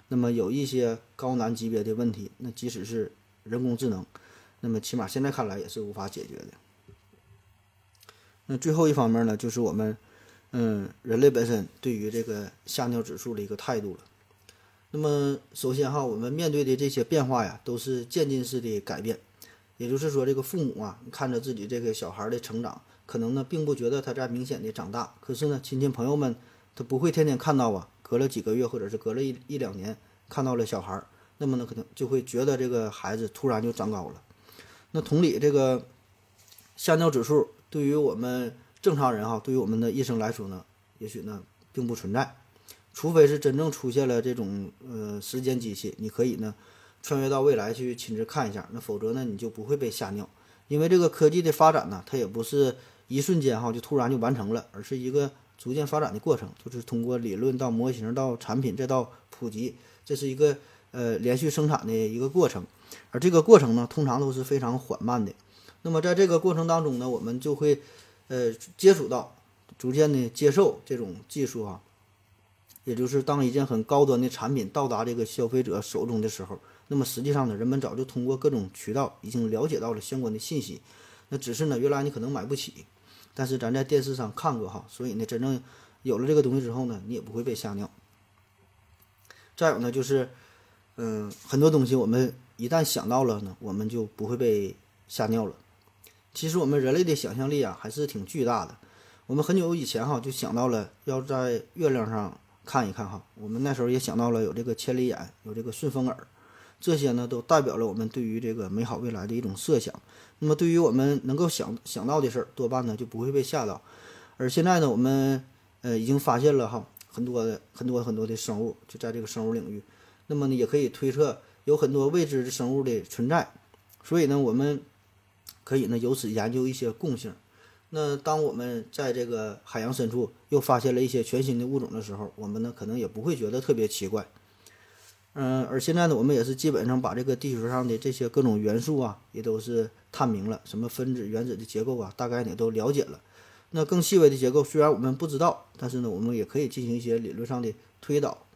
那么有一些高难级别的问题，那即使是人工智能，那么起码现在看来也是无法解决的。那最后一方面呢，就是我们嗯人类本身对于这个下尿指数的一个态度了。那么首先哈，我们面对的这些变化呀，都是渐进式的改变。也就是说，这个父母啊，看着自己这个小孩的成长，可能呢并不觉得他在明显的长大。可是呢，亲戚朋友们他不会天天看到啊，隔了几个月或者是隔了一一两年看到了小孩，那么呢可能就会觉得这个孩子突然就长高了。那同理，这个吓尿指数对于我们正常人哈，对于我们的一生来说呢，也许呢并不存在，除非是真正出现了这种呃时间机器，你可以呢。穿越到未来去亲自看一下，那否则呢你就不会被吓尿，因为这个科技的发展呢，它也不是一瞬间哈就突然就完成了，而是一个逐渐发展的过程，就是通过理论到模型到产品再到普及，这是一个呃连续生产的一个过程。而这个过程呢，通常都是非常缓慢的。那么在这个过程当中呢，我们就会呃接触到，逐渐的接受这种技术啊。也就是当一件很高端的产品到达这个消费者手中的时候，那么实际上呢，人们早就通过各种渠道已经了解到了相关的信息。那只是呢，原来你可能买不起，但是咱在电视上看过哈，所以呢，真正有了这个东西之后呢，你也不会被吓尿。再有呢，就是嗯，很多东西我们一旦想到了呢，我们就不会被吓尿了。其实我们人类的想象力啊，还是挺巨大的。我们很久以前哈就想到了要在月亮上。看一看哈，我们那时候也想到了有这个千里眼，有这个顺风耳，这些呢都代表了我们对于这个美好未来的一种设想。那么对于我们能够想想到的事儿，多半呢就不会被吓到。而现在呢，我们呃已经发现了哈很多的很多很多的生物就在这个生物领域，那么呢也可以推测有很多未知的生物的存在，所以呢我们可以呢由此研究一些共性。那当我们在这个海洋深处又发现了一些全新的物种的时候，我们呢可能也不会觉得特别奇怪。嗯，而现在呢，我们也是基本上把这个地球上的这些各种元素啊，也都是探明了，什么分子、原子的结构啊，大概也都了解了。那更细微的结构虽然我们不知道，但是呢，我们也可以进行一些理论上的推导。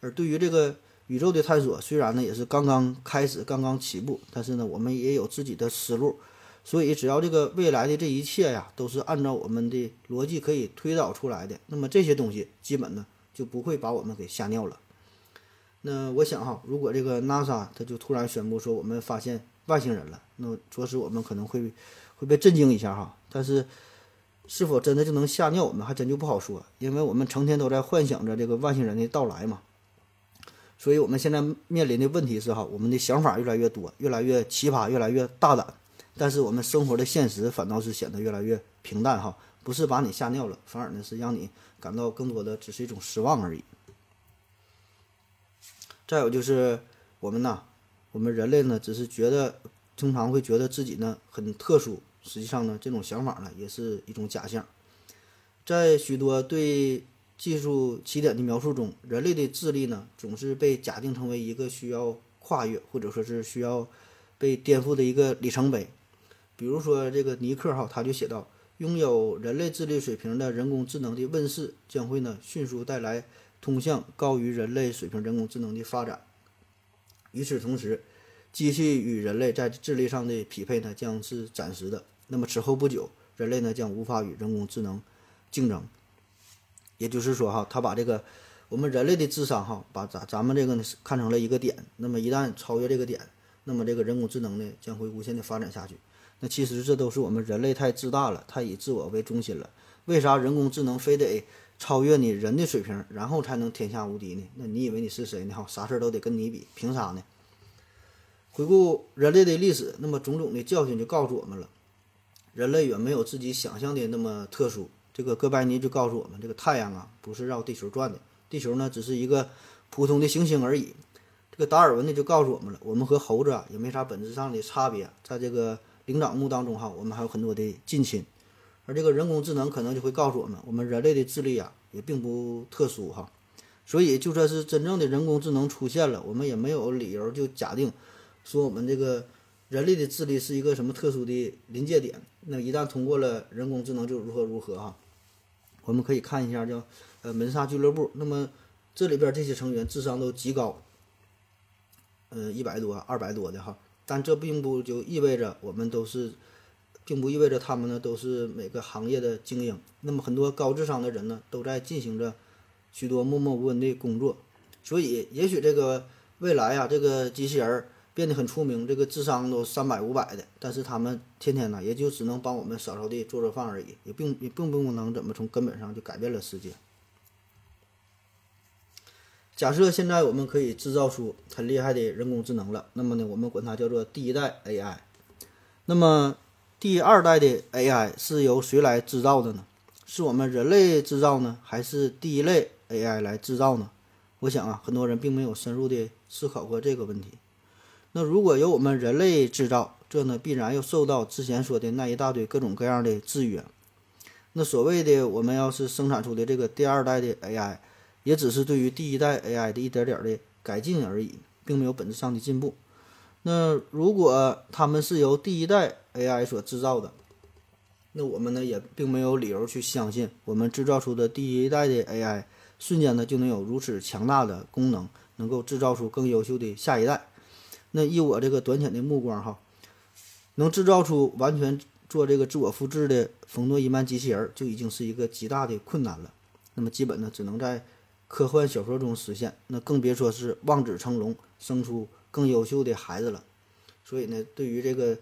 而对于这个宇宙的探索，虽然呢也是刚刚开始、刚刚起步，但是呢，我们也有自己的思路。所以，只要这个未来的这一切呀，都是按照我们的逻辑可以推导出来的，那么这些东西基本呢就不会把我们给吓尿了。那我想哈，如果这个 NASA 它就突然宣布说我们发现外星人了，那着实我们可能会会被震惊一下哈。但是，是否真的就能吓尿我们，还真就不好说，因为我们成天都在幻想着这个外星人的到来嘛。所以我们现在面临的问题是哈，我们的想法越来越多，越来越奇葩，越来越大胆。但是我们生活的现实反倒是显得越来越平淡哈，不是把你吓尿了，反而呢是让你感到更多的只是一种失望而已。再有就是我们呐，我们人类呢只是觉得经常会觉得自己呢很特殊，实际上呢这种想法呢也是一种假象。在许多对技术起点的描述中，人类的智力呢总是被假定成为一个需要跨越或者说是需要被颠覆的一个里程碑。比如说，这个尼克哈，他就写到，拥有人类智力水平的人工智能的问世，将会呢迅速带来通向高于人类水平人工智能的发展。与此同时，机器与人类在智力上的匹配呢将是暂时的。那么此后不久，人类呢将无法与人工智能竞争。也就是说，哈，他把这个我们人类的智商哈，把咱咱们这个呢看成了一个点。那么一旦超越这个点，那么这个人工智能呢将会无限的发展下去。那其实这都是我们人类太自大了，太以自我为中心了。为啥人工智能非得超越你人的水平，然后才能天下无敌呢？那你以为你是谁呢？哈，啥事都得跟你比，凭啥呢？回顾人类的历史，那么种种的教训就告诉我们了，人类远没有自己想象的那么特殊。这个哥白尼就告诉我们，这个太阳啊不是绕地球转的，地球呢只是一个普通的行星而已。这个达尔文呢就告诉我们了，我们和猴子啊也没啥本质上的差别，在这个。灵长目当中哈，我们还有很多的近亲，而这个人工智能可能就会告诉我们，我们人类的智力啊也并不特殊哈，所以就算是真正的人工智能出现了，我们也没有理由就假定说我们这个人类的智力是一个什么特殊的临界点。那一旦通过了人工智能就如何如何哈，我们可以看一下叫呃门萨俱乐部，那么这里边这些成员智商都极高，呃一百多二百多的哈。但这并不就意味着我们都是，并不意味着他们呢都是每个行业的精英。那么很多高智商的人呢，都在进行着许多默默无闻的工作。所以，也许这个未来啊，这个机器人变得很出名，这个智商都三百五百的，但是他们天天呢，也就只能帮我们扫扫地、做做饭而已，也并也并不能怎么从根本上就改变了世界。假设现在我们可以制造出很厉害的人工智能了，那么呢，我们管它叫做第一代 AI。那么第二代的 AI 是由谁来制造的呢？是我们人类制造呢，还是第一类 AI 来制造呢？我想啊，很多人并没有深入的思考过这个问题。那如果由我们人类制造，这呢必然要受到之前说的那一大堆各种各样的制约。那所谓的我们要是生产出的这个第二代的 AI，也只是对于第一代 AI 的一点点的改进而已，并没有本质上的进步。那如果他们是由第一代 AI 所制造的，那我们呢也并没有理由去相信我们制造出的第一代的 AI 瞬间呢就能有如此强大的功能，能够制造出更优秀的下一代。那以我这个短浅的目光哈，能制造出完全做这个自我复制的冯诺依曼机器人，就已经是一个极大的困难了。那么基本呢只能在科幻小说中实现，那更别说是望子成龙，生出更优秀的孩子了。所以呢，对于这个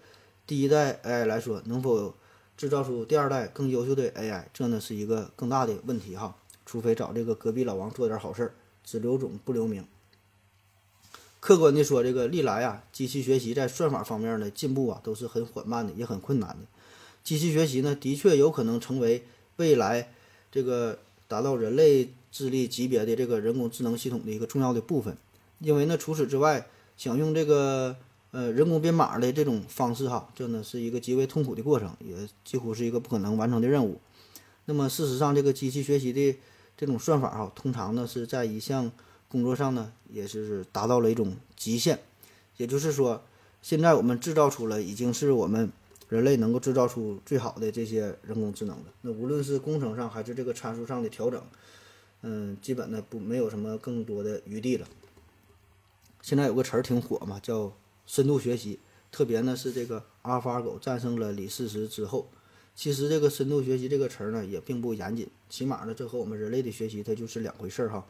第一代 AI 来说，能否制造出第二代更优秀的 AI，这呢是一个更大的问题哈。除非找这个隔壁老王做点好事儿，只留种不留名。客观的说，这个历来啊，机器学习在算法方面的进步啊，都是很缓慢的，也很困难的。机器学习呢，的确有可能成为未来这个达到人类智力级别的这个人工智能系统的一个重要的部分。因为呢，除此之外，想用这个呃人工编码的这种方式哈，这呢是一个极为痛苦的过程，也几乎是一个不可能完成的任务。那么事实上，这个机器学习的这种算法哈，通常呢是在一项工作上呢，也是达到了一种极限。也就是说，现在我们制造出了已经是我们人类能够制造出最好的这些人工智能了。那无论是工程上还是这个参数上的调整，嗯，基本呢不没有什么更多的余地了。现在有个词儿挺火嘛，叫深度学习。特别呢是这个阿尔法狗战胜了李世石之后，其实这个深度学习这个词儿呢也并不严谨，起码呢这和我们人类的学习它就是两回事儿哈。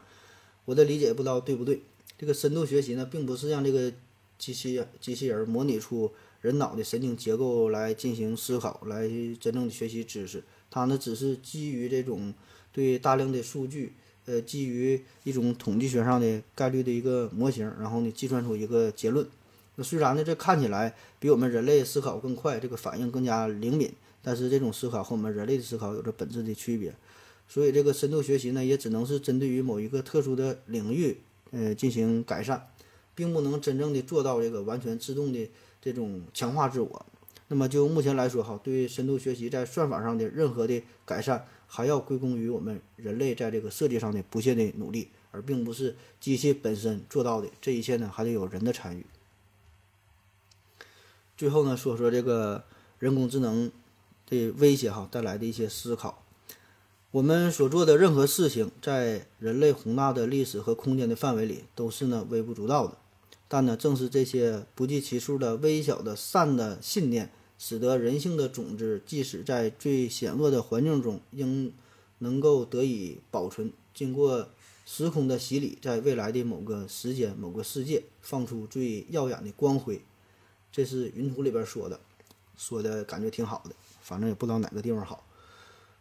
我的理解不知道对不对？这个深度学习呢，并不是让这个机器机器人模拟出人脑的神经结构来进行思考，来真正的学习知识。它呢只是基于这种对大量的数据，呃，基于一种统计学上的概率的一个模型，然后呢计算出一个结论。那虽然呢这看起来比我们人类思考更快，这个反应更加灵敏，但是这种思考和我们人类的思考有着本质的区别。所以这个深度学习呢，也只能是针对于某一个特殊的领域，呃，进行改善，并不能真正的做到这个完全自动的这种强化自我。那么就目前来说哈，对深度学习在算法上的任何的改善，还要归功于我们人类在这个设计上的不懈的努力，而并不是机器本身做到的。这一切呢，还得有人的参与。最后呢，说说这个人工智能的威胁哈带来的一些思考。我们所做的任何事情，在人类宏大的历史和空间的范围里，都是呢微不足道的。但呢，正是这些不计其数的微小的善的信念，使得人性的种子，即使在最险恶的环境中，应能够得以保存。经过时空的洗礼，在未来的某个时间、某个世界，放出最耀眼的光辉。这是云图里边说的，说的感觉挺好的，反正也不知道哪个地方好。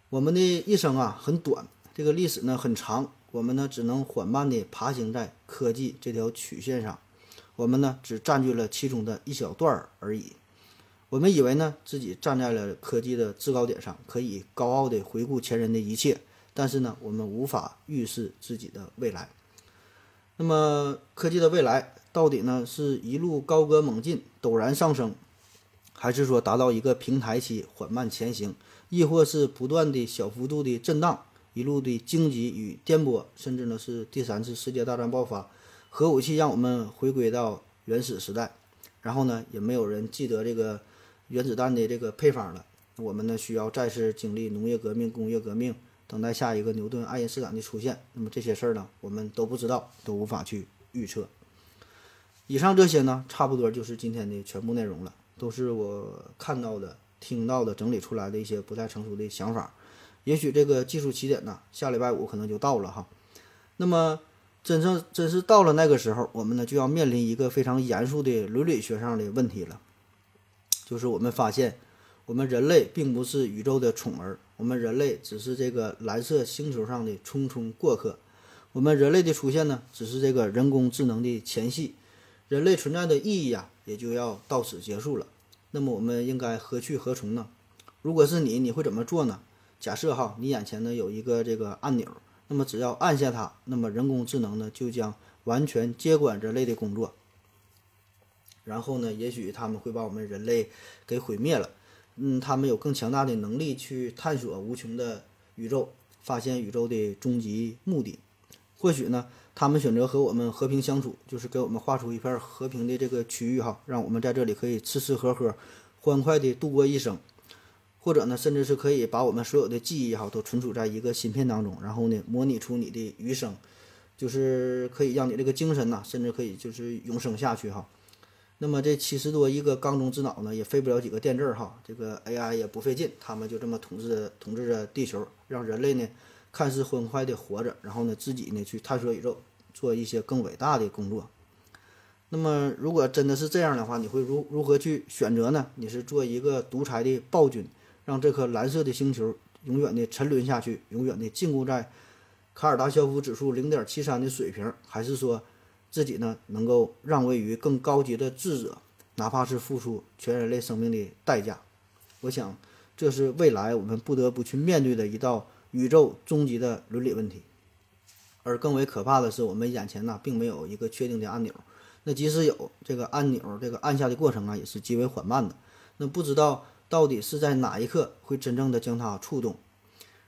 我们的一生啊很短，这个历史呢很长，我们呢只能缓慢地爬行在科技这条曲线上，我们呢只占据了其中的一小段而已。我们以为呢自己站在了科技的制高点上，可以高傲地回顾前人的一切，但是呢我们无法预示自己的未来。那么科技的未来到底呢是一路高歌猛进？陡然上升，还是说达到一个平台期缓慢前行，亦或是不断的小幅度的震荡，一路的荆棘与颠簸，甚至呢是第三次世界大战爆发，核武器让我们回归到原始时代，然后呢也没有人记得这个原子弹的这个配方了，我们呢需要再次经历农业革命、工业革命，等待下一个牛顿、爱因斯坦的出现。那么这些事儿呢，我们都不知道，都无法去预测。以上这些呢，差不多就是今天的全部内容了，都是我看到的、听到的、整理出来的一些不太成熟的想法。也许这个技术起点呢，下礼拜五可能就到了哈。那么，真正真是到了那个时候，我们呢就要面临一个非常严肃的伦理学上的问题了，就是我们发现，我们人类并不是宇宙的宠儿，我们人类只是这个蓝色星球上的匆匆过客，我们人类的出现呢，只是这个人工智能的前戏。人类存在的意义呀，也就要到此结束了。那么我们应该何去何从呢？如果是你，你会怎么做呢？假设哈，你眼前呢有一个这个按钮，那么只要按下它，那么人工智能呢就将完全接管人类的工作。然后呢，也许他们会把我们人类给毁灭了。嗯，他们有更强大的能力去探索无穷的宇宙，发现宇宙的终极目的。或许呢，他们选择和我们和平相处，就是给我们画出一片和平的这个区域哈，让我们在这里可以吃吃喝喝，欢快的度过一生。或者呢，甚至是可以把我们所有的记忆哈都存储在一个芯片当中，然后呢，模拟出你的余生，就是可以让你这个精神呐，甚至可以就是永生下去哈。那么这七十多亿个缸中之脑呢，也费不了几个电字哈，这个 AI 也不费劲，他们就这么统治统治着地球，让人类呢看似欢快的活着，然后呢自己呢去探索宇宙，做一些更伟大的工作。那么如果真的是这样的话，你会如如何去选择呢？你是做一个独裁的暴君？让这颗蓝色的星球永远的沉沦下去，永远的禁锢在卡尔达肖夫指数零点七三的水平，还是说自己呢能够让位于更高级的智者，哪怕是付出全人类生命的代价？我想，这是未来我们不得不去面对的一道宇宙终极的伦理问题。而更为可怕的是，我们眼前呢并没有一个确定的按钮，那即使有这个按钮，这个按下的过程啊也是极为缓慢的。那不知道。到底是在哪一刻会真正的将它触动？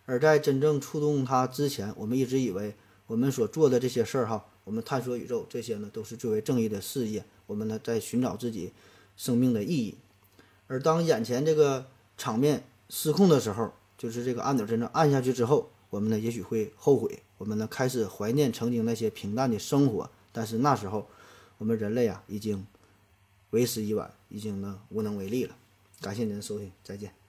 而在真正触动它之前，我们一直以为我们所做的这些事儿，哈，我们探索宇宙这些呢，都是最为正义的事业。我们呢，在寻找自己生命的意义。而当眼前这个场面失控的时候，就是这个按钮真正按下去之后，我们呢，也许会后悔。我们呢，开始怀念曾经那些平淡的生活。但是那时候，我们人类啊，已经为时已晚，已经呢，无能为力了。感谢您的收听，再见。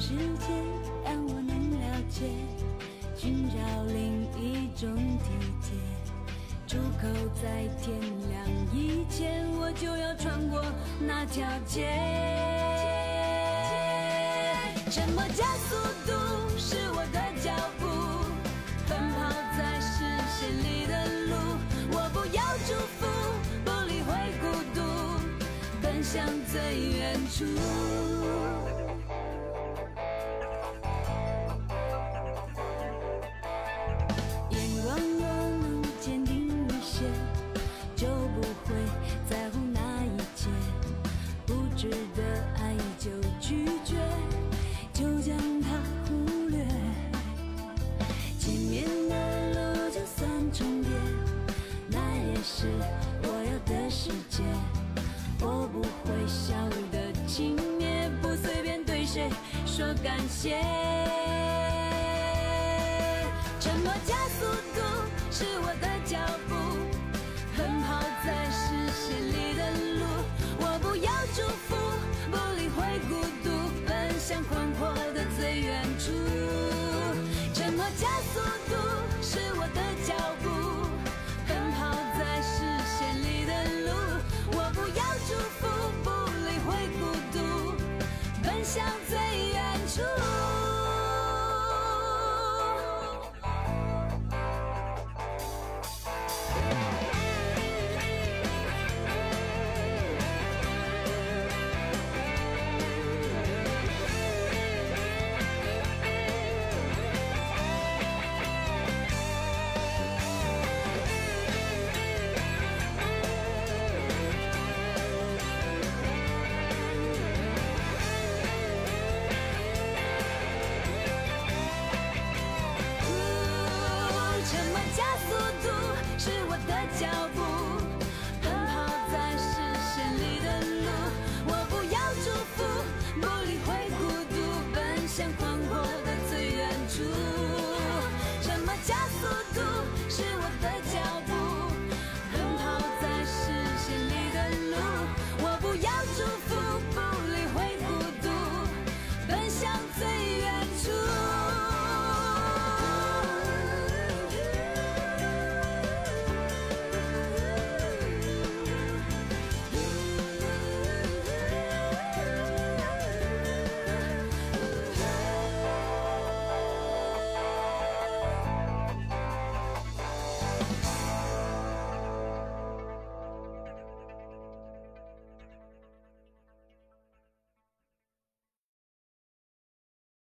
世界让我能了解，寻找另一种体贴。出口在天亮以前，我就要穿过那条街。沉默加速度是我的脚步，奔跑在视线里的路。我不要祝福，不理会孤独，奔向最远处。谁说感谢，沉默加速度是我的脚步，